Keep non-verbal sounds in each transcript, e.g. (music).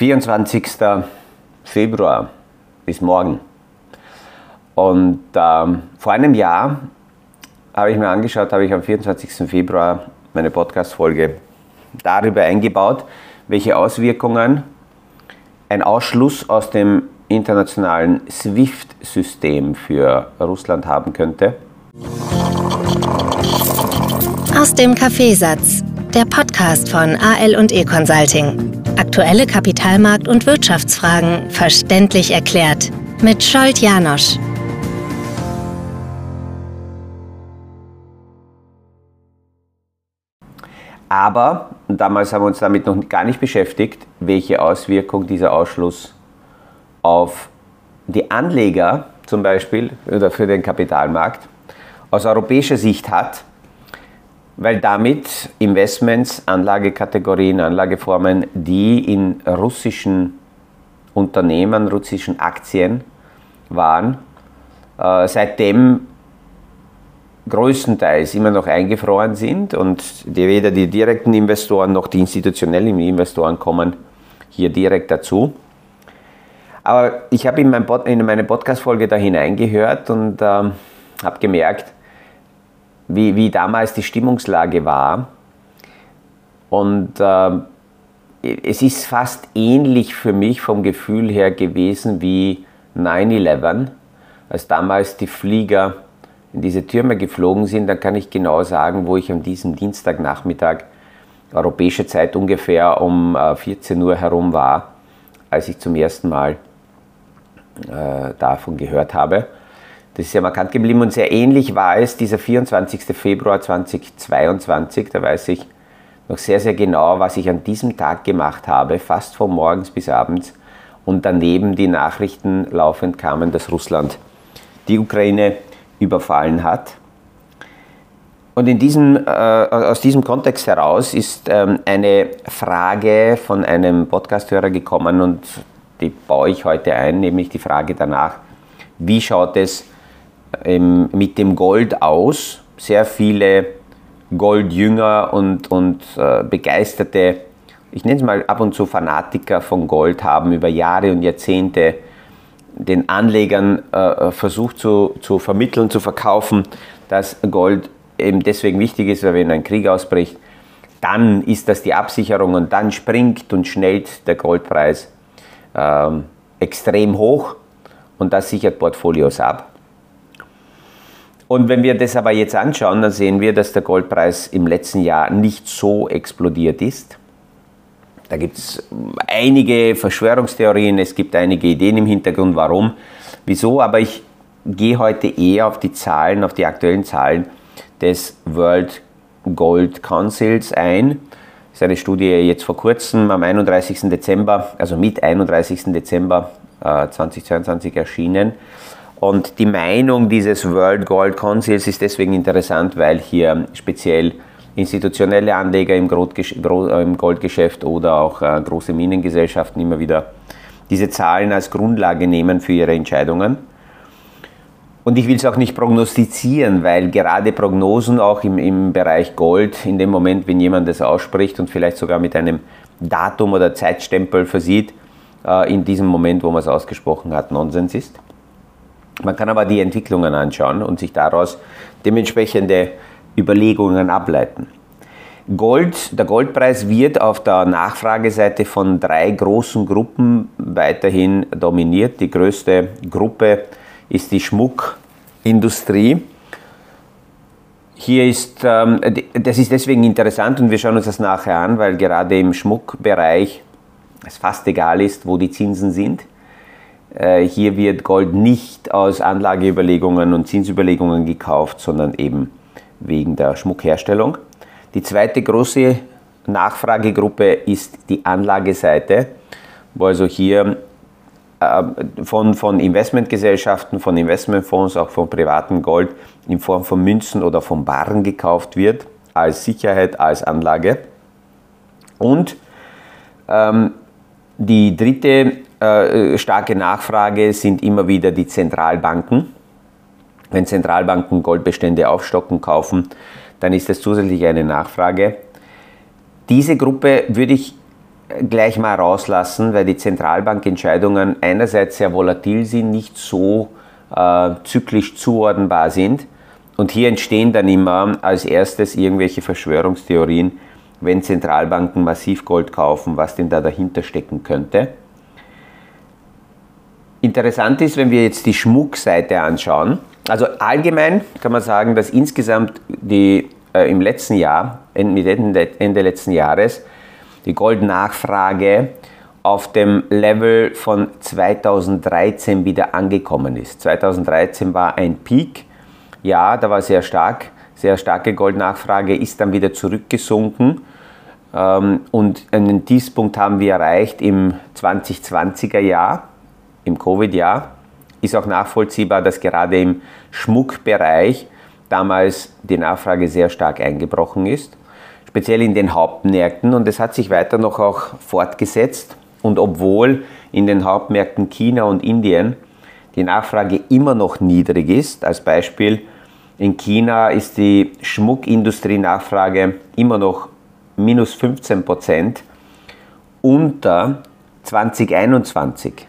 24. Februar ist morgen. Und ähm, vor einem Jahr habe ich mir angeschaut, habe ich am 24. Februar meine Podcast-Folge darüber eingebaut, welche Auswirkungen ein Ausschluss aus dem internationalen SWIFT-System für Russland haben könnte. Aus dem Kaffeesatz, der Podcast von AL und E Consulting. Aktuelle Kapitalmarkt- und Wirtschaftsfragen verständlich erklärt mit Scholt Janosch. Aber, damals haben wir uns damit noch gar nicht beschäftigt, welche Auswirkung dieser Ausschluss auf die Anleger zum Beispiel oder für den Kapitalmarkt aus europäischer Sicht hat, weil damit Investments, Anlagekategorien, Anlageformen, die in russischen Unternehmen, russischen Aktien waren, äh, seitdem größtenteils immer noch eingefroren sind und die, weder die direkten Investoren noch die institutionellen Investoren kommen hier direkt dazu. Aber ich habe in, mein in, meine Podcast-Folge da hineingehört und ähm, habe gemerkt, wie, wie damals die Stimmungslage war. Und äh, es ist fast ähnlich für mich vom Gefühl her gewesen wie 9-11, als damals die Flieger in diese Türme geflogen sind, dann kann ich genau sagen, wo ich an diesem Dienstagnachmittag, europäische Zeit ungefähr um 14 äh, Uhr herum war, als ich zum ersten Mal äh, davon gehört habe. Das ist sehr markant geblieben und sehr ähnlich war es dieser 24. Februar 2022. Da weiß ich noch sehr, sehr genau, was ich an diesem Tag gemacht habe, fast von morgens bis abends. Und daneben die Nachrichten laufend kamen, dass Russland die Ukraine überfallen hat. Und in diesem, äh, aus diesem Kontext heraus ist ähm, eine Frage von einem Podcasthörer gekommen und die baue ich heute ein, nämlich die Frage danach, wie schaut es ähm, mit dem Gold aus? Sehr viele Goldjünger und, und äh, begeisterte, ich nenne es mal ab und zu Fanatiker von Gold, haben über Jahre und Jahrzehnte den Anlegern äh, versucht zu, zu vermitteln, zu verkaufen, dass Gold eben deswegen wichtig ist, weil wenn ein Krieg ausbricht, dann ist das die Absicherung und dann springt und schnellt der Goldpreis ähm, extrem hoch und das sichert Portfolios ab. Und wenn wir das aber jetzt anschauen, dann sehen wir, dass der Goldpreis im letzten Jahr nicht so explodiert ist. Da gibt es einige Verschwörungstheorien, es gibt einige Ideen im Hintergrund, warum, wieso, aber ich gehe heute eher auf die Zahlen, auf die aktuellen Zahlen des World Gold Councils ein. Das ist eine Studie jetzt vor kurzem am 31. Dezember, also mit 31. Dezember äh, 2022 erschienen. Und die Meinung dieses World Gold Councils ist deswegen interessant, weil hier speziell institutionelle Anleger im, Goldgeschäft oder auch äh, große Minengesellschaften immer wieder diese Zahlen als Grundlage nehmen für ihre Entscheidungen. Und ich will es auch nicht prognostizieren, weil gerade Prognosen auch im, im Bereich Gold, in dem Moment, wenn jemand das ausspricht und vielleicht sogar mit einem Datum oder Zeitstempel versieht, äh, in diesem Moment, wo man es ausgesprochen hat, Nonsens ist. Man kann aber die Entwicklungen anschauen und sich daraus dementsprechende Überlegungen ableiten. Gold, der Goldpreis wird auf der Nachfrageseite von drei großen Gruppen weiterhin dominiert. Die größte Gruppe ist die Schmuckindustrie. Hier ist, ähm, das ist deswegen interessant und wir schauen uns das nachher an, weil gerade im Schmuckbereich es fast egal ist, wo die Zinsen sind. Äh, hier wird Gold nicht aus Anlageüberlegungen und Zinsüberlegungen gekauft, sondern eben wegen der Schmuckherstellung. Die zweite große Nachfragegruppe ist die Anlageseite, wo also hier äh, von, von Investmentgesellschaften, von Investmentfonds, auch von privatem Gold in Form von Münzen oder von Barren gekauft wird, als Sicherheit, als Anlage. Und ähm, die dritte äh, starke Nachfrage sind immer wieder die Zentralbanken wenn Zentralbanken Goldbestände aufstocken, kaufen, dann ist das zusätzlich eine Nachfrage. Diese Gruppe würde ich gleich mal rauslassen, weil die Zentralbankentscheidungen einerseits sehr volatil sind, nicht so äh, zyklisch zuordnenbar sind. Und hier entstehen dann immer als erstes irgendwelche Verschwörungstheorien, wenn Zentralbanken massiv Gold kaufen, was denn da dahinter stecken könnte. Interessant ist, wenn wir jetzt die Schmuckseite anschauen. Also allgemein kann man sagen, dass insgesamt die, äh, im letzten Jahr, Ende, Ende letzten Jahres, die Goldnachfrage auf dem Level von 2013 wieder angekommen ist. 2013 war ein Peak, ja, da war sehr stark, sehr starke Goldnachfrage, ist dann wieder zurückgesunken ähm, und einen Tiefpunkt haben wir erreicht im 2020er Jahr, im Covid-Jahr. Ist auch nachvollziehbar, dass gerade im Schmuckbereich damals die Nachfrage sehr stark eingebrochen ist, speziell in den Hauptmärkten und es hat sich weiter noch auch fortgesetzt und obwohl in den Hauptmärkten China und Indien die Nachfrage immer noch niedrig ist, als Beispiel in China ist die Schmuckindustrie-Nachfrage immer noch minus 15 Prozent unter 2021.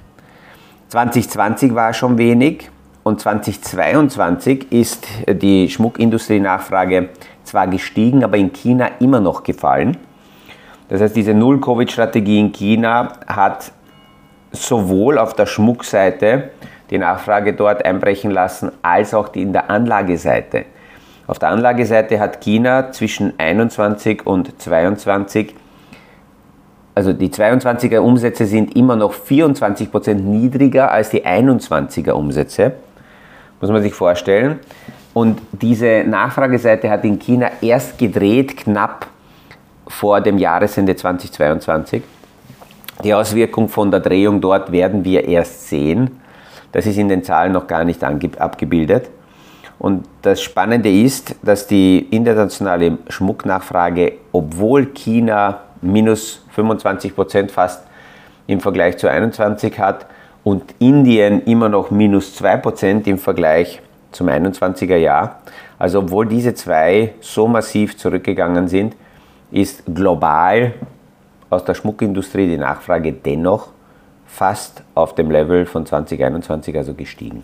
2020 war schon wenig und 2022 ist die Schmuckindustrie-Nachfrage zwar gestiegen, aber in China immer noch gefallen. Das heißt, diese Null-Covid-Strategie in China hat sowohl auf der Schmuckseite die Nachfrage dort einbrechen lassen, als auch die in der Anlageseite. Auf der Anlageseite hat China zwischen 21 und 22, also die 22er Umsätze sind immer noch 24 Prozent niedriger als die 21er Umsätze, muss man sich vorstellen. Und diese Nachfrageseite hat in China erst gedreht, knapp vor dem Jahresende 2022. Die Auswirkung von der Drehung dort werden wir erst sehen. Das ist in den Zahlen noch gar nicht abgebildet. Und das Spannende ist, dass die internationale Schmucknachfrage, obwohl China minus 25 Prozent fast im Vergleich zu 21 hat und Indien immer noch minus 2 Prozent im Vergleich zum 21er Jahr, also obwohl diese zwei so massiv zurückgegangen sind, ist global aus der Schmuckindustrie die Nachfrage dennoch fast auf dem Level von 2021 also gestiegen.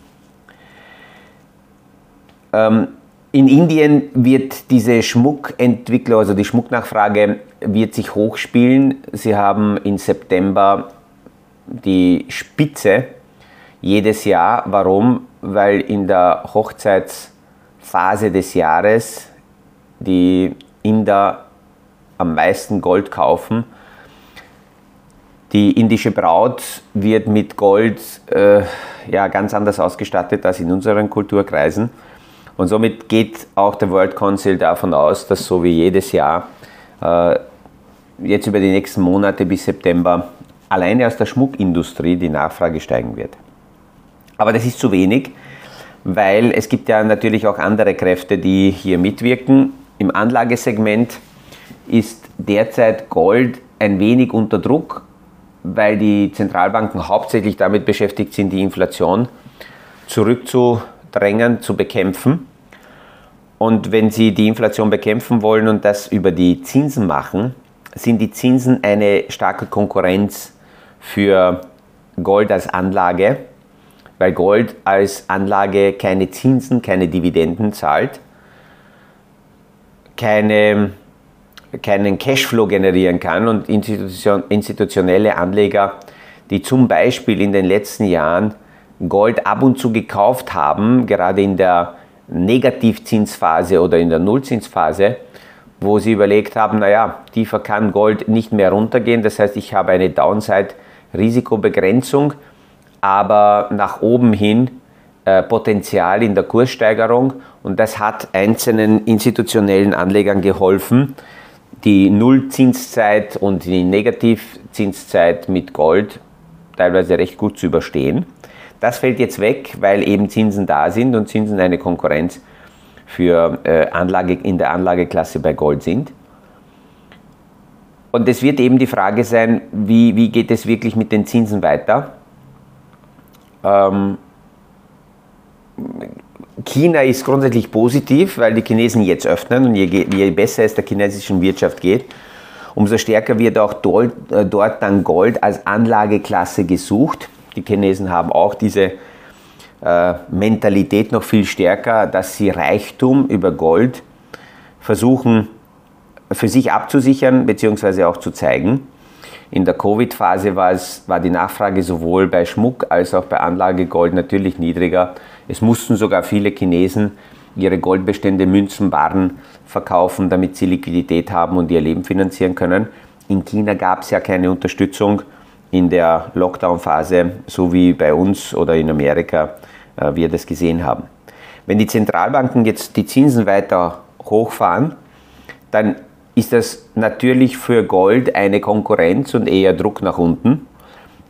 Ähm, in Indien wird diese Schmuckentwicklung, also die Schmucknachfrage, wird sich hochspielen. Sie haben im September die Spitze jedes Jahr. Warum? Weil in der Hochzeitsphase des Jahres die Inder am meisten Gold kaufen. Die indische Braut wird mit Gold äh, ja, ganz anders ausgestattet als in unseren Kulturkreisen. Und somit geht auch der World Council davon aus, dass so wie jedes Jahr äh, jetzt über die nächsten Monate bis September alleine aus der Schmuckindustrie die Nachfrage steigen wird. Aber das ist zu wenig, weil es gibt ja natürlich auch andere Kräfte, die hier mitwirken. Im Anlagesegment ist derzeit Gold ein wenig unter Druck, weil die Zentralbanken hauptsächlich damit beschäftigt sind, die Inflation zurückzudrängen, zu bekämpfen. Und wenn sie die Inflation bekämpfen wollen und das über die Zinsen machen, sind die Zinsen eine starke Konkurrenz für Gold als Anlage, weil Gold als Anlage keine Zinsen, keine Dividenden zahlt, keine keinen Cashflow generieren kann und institution, institutionelle Anleger, die zum Beispiel in den letzten Jahren Gold ab und zu gekauft haben, gerade in der Negativzinsphase oder in der Nullzinsphase, wo sie überlegt haben, naja, tiefer kann Gold nicht mehr runtergehen, das heißt, ich habe eine Downside-Risikobegrenzung, aber nach oben hin äh, Potenzial in der Kurssteigerung und das hat einzelnen institutionellen Anlegern geholfen, die Nullzinszeit und die Negativzinszeit mit Gold teilweise recht gut zu überstehen. Das fällt jetzt weg, weil eben Zinsen da sind und Zinsen eine Konkurrenz für äh, Anlage in der Anlageklasse bei Gold sind. Und es wird eben die Frage sein, wie, wie geht es wirklich mit den Zinsen weiter? Ähm, China ist grundsätzlich positiv, weil die Chinesen jetzt öffnen und je, je besser es der chinesischen Wirtschaft geht, umso stärker wird auch dort, äh, dort dann Gold als Anlageklasse gesucht. Die Chinesen haben auch diese äh, Mentalität noch viel stärker, dass sie Reichtum über Gold versuchen für sich abzusichern bzw. auch zu zeigen. In der Covid-Phase war, war die Nachfrage sowohl bei Schmuck als auch bei Anlagegold natürlich niedriger. Es mussten sogar viele Chinesen ihre Goldbestände, Münzen, Waren verkaufen, damit sie Liquidität haben und ihr Leben finanzieren können. In China gab es ja keine Unterstützung in der Lockdown-Phase, so wie bei uns oder in Amerika äh, wir das gesehen haben. Wenn die Zentralbanken jetzt die Zinsen weiter hochfahren, dann ist das natürlich für Gold eine Konkurrenz und eher Druck nach unten.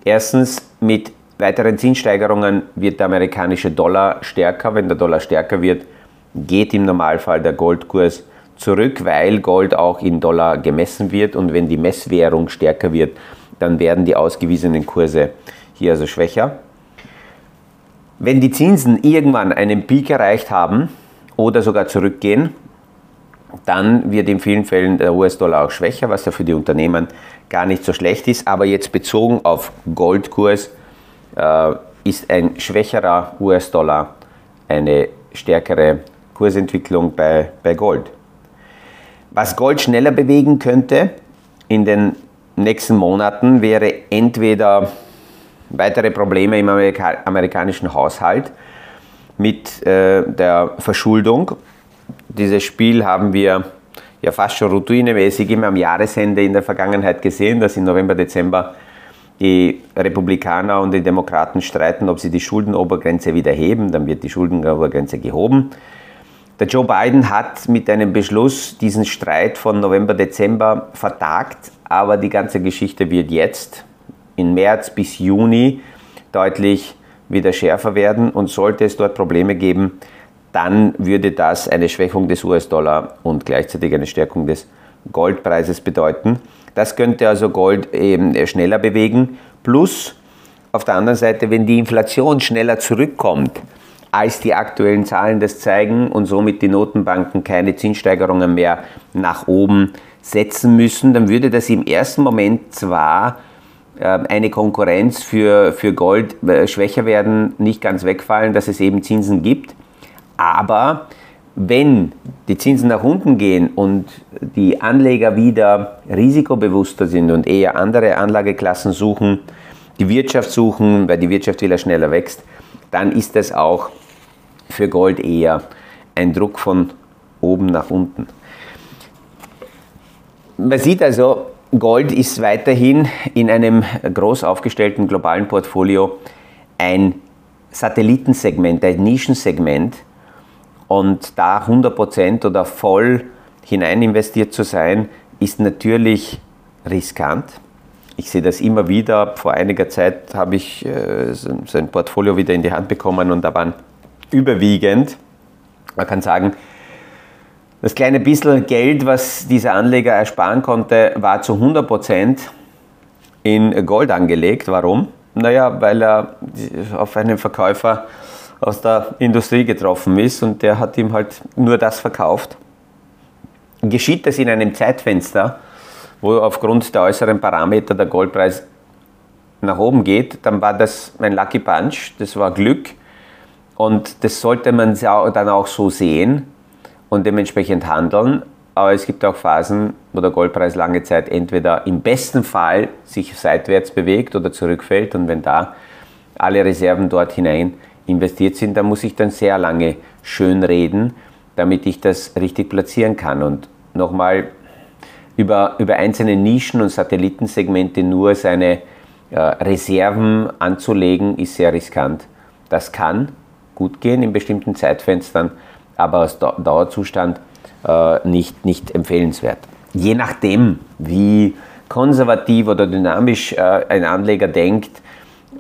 Erstens, mit weiteren Zinssteigerungen wird der amerikanische Dollar stärker. Wenn der Dollar stärker wird, geht im Normalfall der Goldkurs zurück, weil Gold auch in Dollar gemessen wird und wenn die Messwährung stärker wird, dann werden die ausgewiesenen Kurse hier also schwächer. Wenn die Zinsen irgendwann einen Peak erreicht haben oder sogar zurückgehen, dann wird in vielen Fällen der US-Dollar auch schwächer, was ja für die Unternehmen gar nicht so schlecht ist. Aber jetzt bezogen auf Goldkurs äh, ist ein schwächerer US-Dollar eine stärkere Kursentwicklung bei, bei Gold. Was Gold schneller bewegen könnte in den nächsten Monaten wäre entweder weitere Probleme im Amerika amerikanischen Haushalt mit äh, der Verschuldung. Dieses Spiel haben wir ja fast schon routinemäßig immer am Jahresende in der Vergangenheit gesehen, dass im November, Dezember die Republikaner und die Demokraten streiten, ob sie die Schuldenobergrenze wieder heben, dann wird die Schuldenobergrenze gehoben. Der Joe Biden hat mit einem Beschluss diesen Streit von November, Dezember vertagt, aber die ganze Geschichte wird jetzt in März bis Juni deutlich wieder schärfer werden und sollte es dort Probleme geben, dann würde das eine Schwächung des US-Dollar und gleichzeitig eine Stärkung des Goldpreises bedeuten. Das könnte also Gold eben schneller bewegen. Plus auf der anderen Seite, wenn die Inflation schneller zurückkommt, als die aktuellen Zahlen das zeigen und somit die Notenbanken keine Zinssteigerungen mehr nach oben setzen müssen, dann würde das im ersten Moment zwar äh, eine Konkurrenz für, für Gold äh, schwächer werden, nicht ganz wegfallen, dass es eben Zinsen gibt. Aber wenn die Zinsen nach unten gehen und die Anleger wieder risikobewusster sind und eher andere Anlageklassen suchen, die Wirtschaft suchen, weil die Wirtschaft wieder schneller wächst, dann ist das auch für Gold eher ein Druck von oben nach unten. Man sieht also, Gold ist weiterhin in einem groß aufgestellten globalen Portfolio ein Satellitensegment, ein Nischensegment. Und da 100% oder voll hinein investiert zu sein, ist natürlich riskant. Ich sehe das immer wieder. Vor einiger Zeit habe ich äh, so ein Portfolio wieder in die Hand bekommen und da waren überwiegend, man kann sagen, das kleine bisschen Geld, was dieser Anleger ersparen konnte, war zu 100% in Gold angelegt. Warum? Naja, weil er auf einen Verkäufer aus der Industrie getroffen ist und der hat ihm halt nur das verkauft. Geschieht das in einem Zeitfenster, wo aufgrund der äußeren Parameter der Goldpreis nach oben geht, dann war das mein Lucky Punch, das war Glück und das sollte man dann auch so sehen und dementsprechend handeln. Aber es gibt auch Phasen, wo der Goldpreis lange Zeit entweder im besten Fall sich seitwärts bewegt oder zurückfällt. Und wenn da alle Reserven dort hinein investiert sind, dann muss ich dann sehr lange schön reden, damit ich das richtig platzieren kann. Und nochmal, über, über einzelne Nischen und Satellitensegmente nur seine äh, Reserven anzulegen, ist sehr riskant. Das kann gut gehen in bestimmten Zeitfenstern, aber als Dauerzustand äh, nicht, nicht empfehlenswert. Je nachdem, wie konservativ oder dynamisch äh, ein Anleger denkt,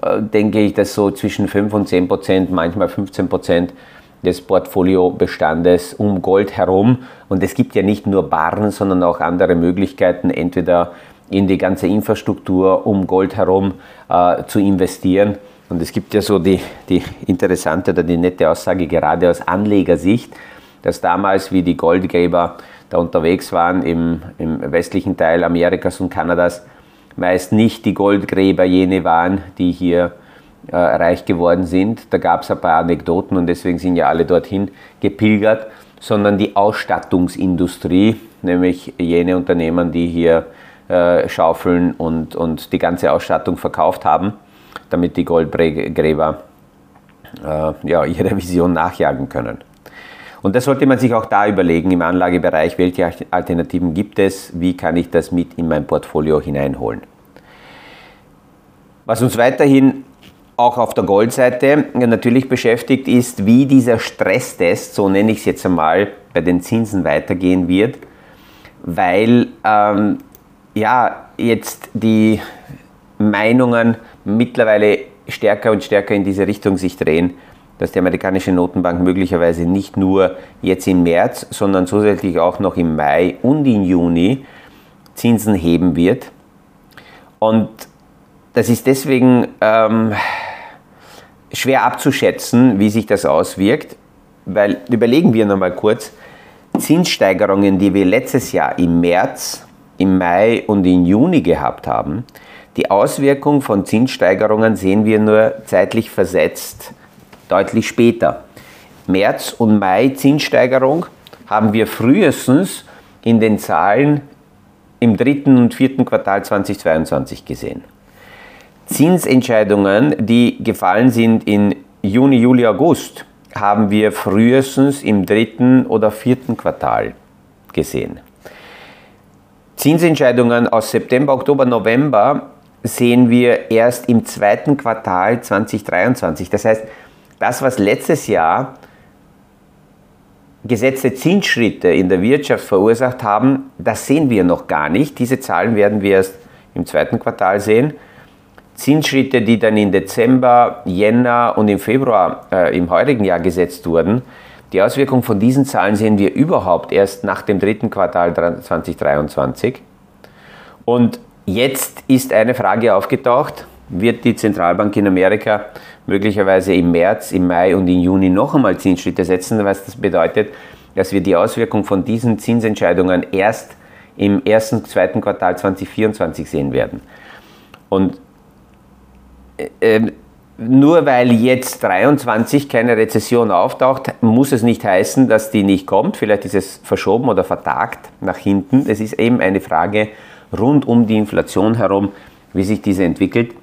äh, denke ich, dass so zwischen 5 und 10 Prozent, manchmal 15 Prozent des Portfoliobestandes um Gold herum. Und es gibt ja nicht nur Barren, sondern auch andere Möglichkeiten, entweder in die ganze Infrastruktur um Gold herum äh, zu investieren und es gibt ja so die, die interessante oder die nette Aussage, gerade aus Anlegersicht, dass damals, wie die Goldgräber da unterwegs waren im, im westlichen Teil Amerikas und Kanadas, meist nicht die Goldgräber jene waren, die hier äh, reich geworden sind. Da gab es ein paar Anekdoten und deswegen sind ja alle dorthin gepilgert, sondern die Ausstattungsindustrie, nämlich jene Unternehmen, die hier äh, Schaufeln und, und die ganze Ausstattung verkauft haben, damit die Goldgräber äh, ja, ihre Vision nachjagen können. Und das sollte man sich auch da überlegen im Anlagebereich, welche Alternativen gibt es, wie kann ich das mit in mein Portfolio hineinholen. Was uns weiterhin auch auf der Goldseite natürlich beschäftigt, ist, wie dieser Stresstest, so nenne ich es jetzt einmal, bei den Zinsen weitergehen wird, weil ähm, ja jetzt die Meinungen mittlerweile stärker und stärker in diese Richtung sich drehen, dass die amerikanische Notenbank möglicherweise nicht nur jetzt im März, sondern zusätzlich auch noch im Mai und im Juni Zinsen heben wird. Und das ist deswegen ähm, schwer abzuschätzen, wie sich das auswirkt, weil überlegen wir nochmal kurz, Zinssteigerungen, die wir letztes Jahr im März, im Mai und im Juni gehabt haben, die Auswirkung von Zinssteigerungen sehen wir nur zeitlich versetzt deutlich später. März und Mai Zinssteigerung haben wir frühestens in den Zahlen im dritten und vierten Quartal 2022 gesehen. Zinsentscheidungen, die gefallen sind in Juni, Juli, August, haben wir frühestens im dritten oder vierten Quartal gesehen. Zinsentscheidungen aus September, Oktober, November sehen wir erst im zweiten Quartal 2023. Das heißt, das, was letztes Jahr gesetzte Zinsschritte in der Wirtschaft verursacht haben, das sehen wir noch gar nicht. Diese Zahlen werden wir erst im zweiten Quartal sehen. Zinsschritte, die dann im Dezember, Jänner und im Februar äh, im heurigen Jahr gesetzt wurden, die Auswirkung von diesen Zahlen sehen wir überhaupt erst nach dem dritten Quartal 2023. Und jetzt ist eine Frage aufgetaucht, wird die Zentralbank in Amerika möglicherweise im März, im Mai und im Juni noch einmal Zinsschritte setzen, was das bedeutet, dass wir die Auswirkung von diesen Zinsentscheidungen erst im ersten, zweiten Quartal 2024 sehen werden. Und äh, nur weil jetzt 23 keine Rezession auftaucht, muss es nicht heißen, dass die nicht kommt. Vielleicht ist es verschoben oder vertagt nach hinten. Es ist eben eine Frage rund um die Inflation herum, wie sich diese entwickelt.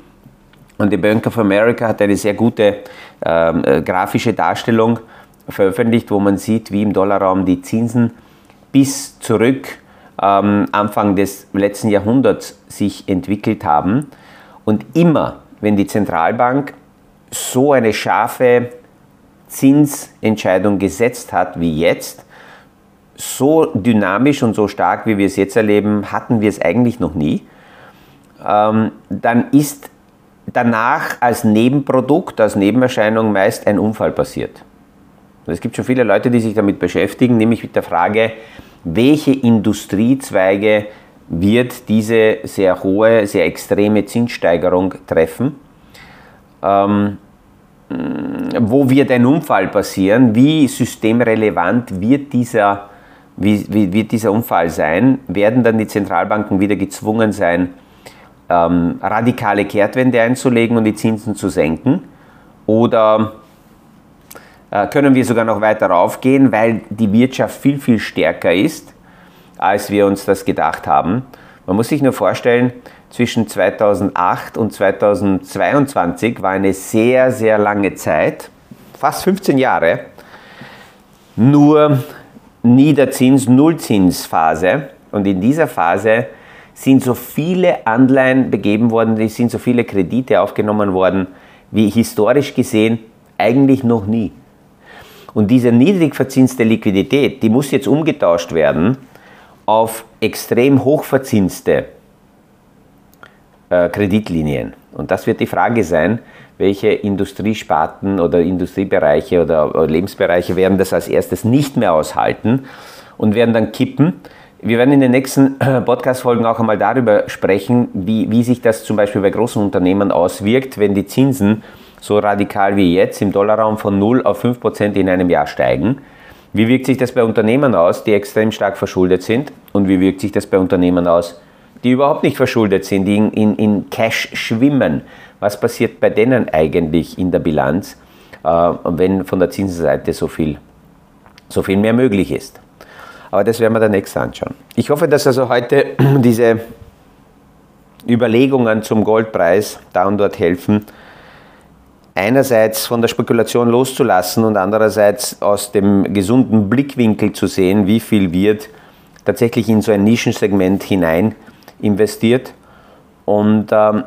Und die Bank of America hat eine sehr gute ähm, äh, grafische Darstellung veröffentlicht, wo man sieht, wie im Dollarraum die Zinsen bis zurück ähm, Anfang des letzten Jahrhunderts sich entwickelt haben. Und immer, wenn die Zentralbank so eine scharfe Zinsentscheidung gesetzt hat wie jetzt, so dynamisch und so stark, wie wir es jetzt erleben, hatten wir es eigentlich noch nie, ähm, dann ist danach als Nebenprodukt, als Nebenerscheinung meist ein Unfall passiert. Und es gibt schon viele Leute, die sich damit beschäftigen, nämlich mit der Frage, welche Industriezweige wird diese sehr hohe, sehr extreme Zinssteigerung treffen? Ähm, wo wird ein Unfall passieren? Wie systemrelevant wird dieser, wie, wie, wird dieser Unfall sein? Werden dann die Zentralbanken wieder gezwungen sein, ähm, radikale Kehrtwende einzulegen und die Zinsen zu senken? Oder äh, können wir sogar noch weiter raufgehen, weil die Wirtschaft viel, viel stärker ist, als wir uns das gedacht haben? Man muss sich nur vorstellen, zwischen 2008 und 2022 war eine sehr, sehr lange Zeit, fast 15 Jahre, nur Niederzins-, Nullzinsphase. Und in dieser Phase sind so viele Anleihen begeben worden, es sind so viele Kredite aufgenommen worden, wie historisch gesehen eigentlich noch nie. Und diese niedrig verzinste Liquidität, die muss jetzt umgetauscht werden auf extrem hochverzinste äh, Kreditlinien. Und das wird die Frage sein, welche Industriesparten oder Industriebereiche oder Lebensbereiche werden das als erstes nicht mehr aushalten und werden dann kippen wir werden in den nächsten (clears throat) Podcast-Folgen auch einmal darüber sprechen, wie, wie sich das zum Beispiel bei großen Unternehmen auswirkt, wenn die Zinsen so radikal wie jetzt im Dollarraum von 0 auf 5 Prozent in einem Jahr steigen. Wie wirkt sich das bei Unternehmen aus, die extrem stark verschuldet sind? Und wie wirkt sich das bei Unternehmen aus, die überhaupt nicht verschuldet sind, die in, in, in Cash schwimmen? Was passiert bei denen eigentlich in der Bilanz, äh, wenn von der Zinsenseite so viel, so viel mehr möglich ist? Aber das werden wir dann nächstes anschauen. Ich hoffe, dass also heute (clears throat) diese Überlegungen zum Goldpreis da und dort helfen, einerseits von der Spekulation loszulassen und andererseits aus dem gesunden Blickwinkel zu sehen, wie viel wird tatsächlich in so ein Nischensegment hinein investiert. Und ähm,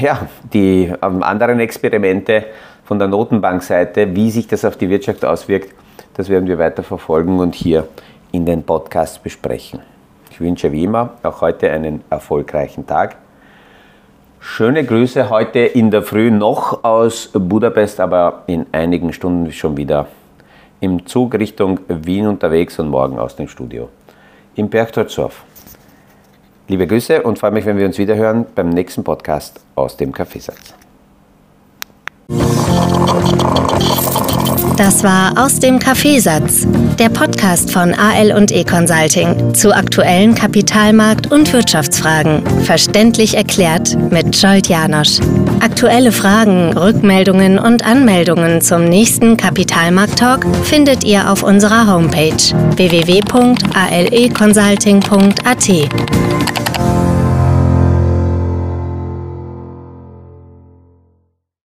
ja, die ähm, anderen Experimente von der Notenbankseite, wie sich das auf die Wirtschaft auswirkt, das werden wir weiter verfolgen und hier in den Podcast besprechen. Ich wünsche wie immer auch heute einen erfolgreichen Tag. Schöne Grüße heute in der Früh noch aus Budapest, aber in einigen Stunden schon wieder im Zug Richtung Wien unterwegs und morgen aus dem Studio in Berchtoldsdorf. Liebe Grüße und freue mich, wenn wir uns wieder hören beim nächsten Podcast aus dem Kaffeesatz. Das war aus dem Kaffeesatz, der Podcast von AL und E Consulting zu aktuellen Kapitalmarkt- und Wirtschaftsfragen. Verständlich erklärt mit Scholt Janosch. Aktuelle Fragen, Rückmeldungen und Anmeldungen zum nächsten Kapitalmarkt-Talk findet ihr auf unserer Homepage www.aleconsulting.at.